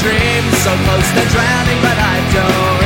dreams so close to drowning, but I don't.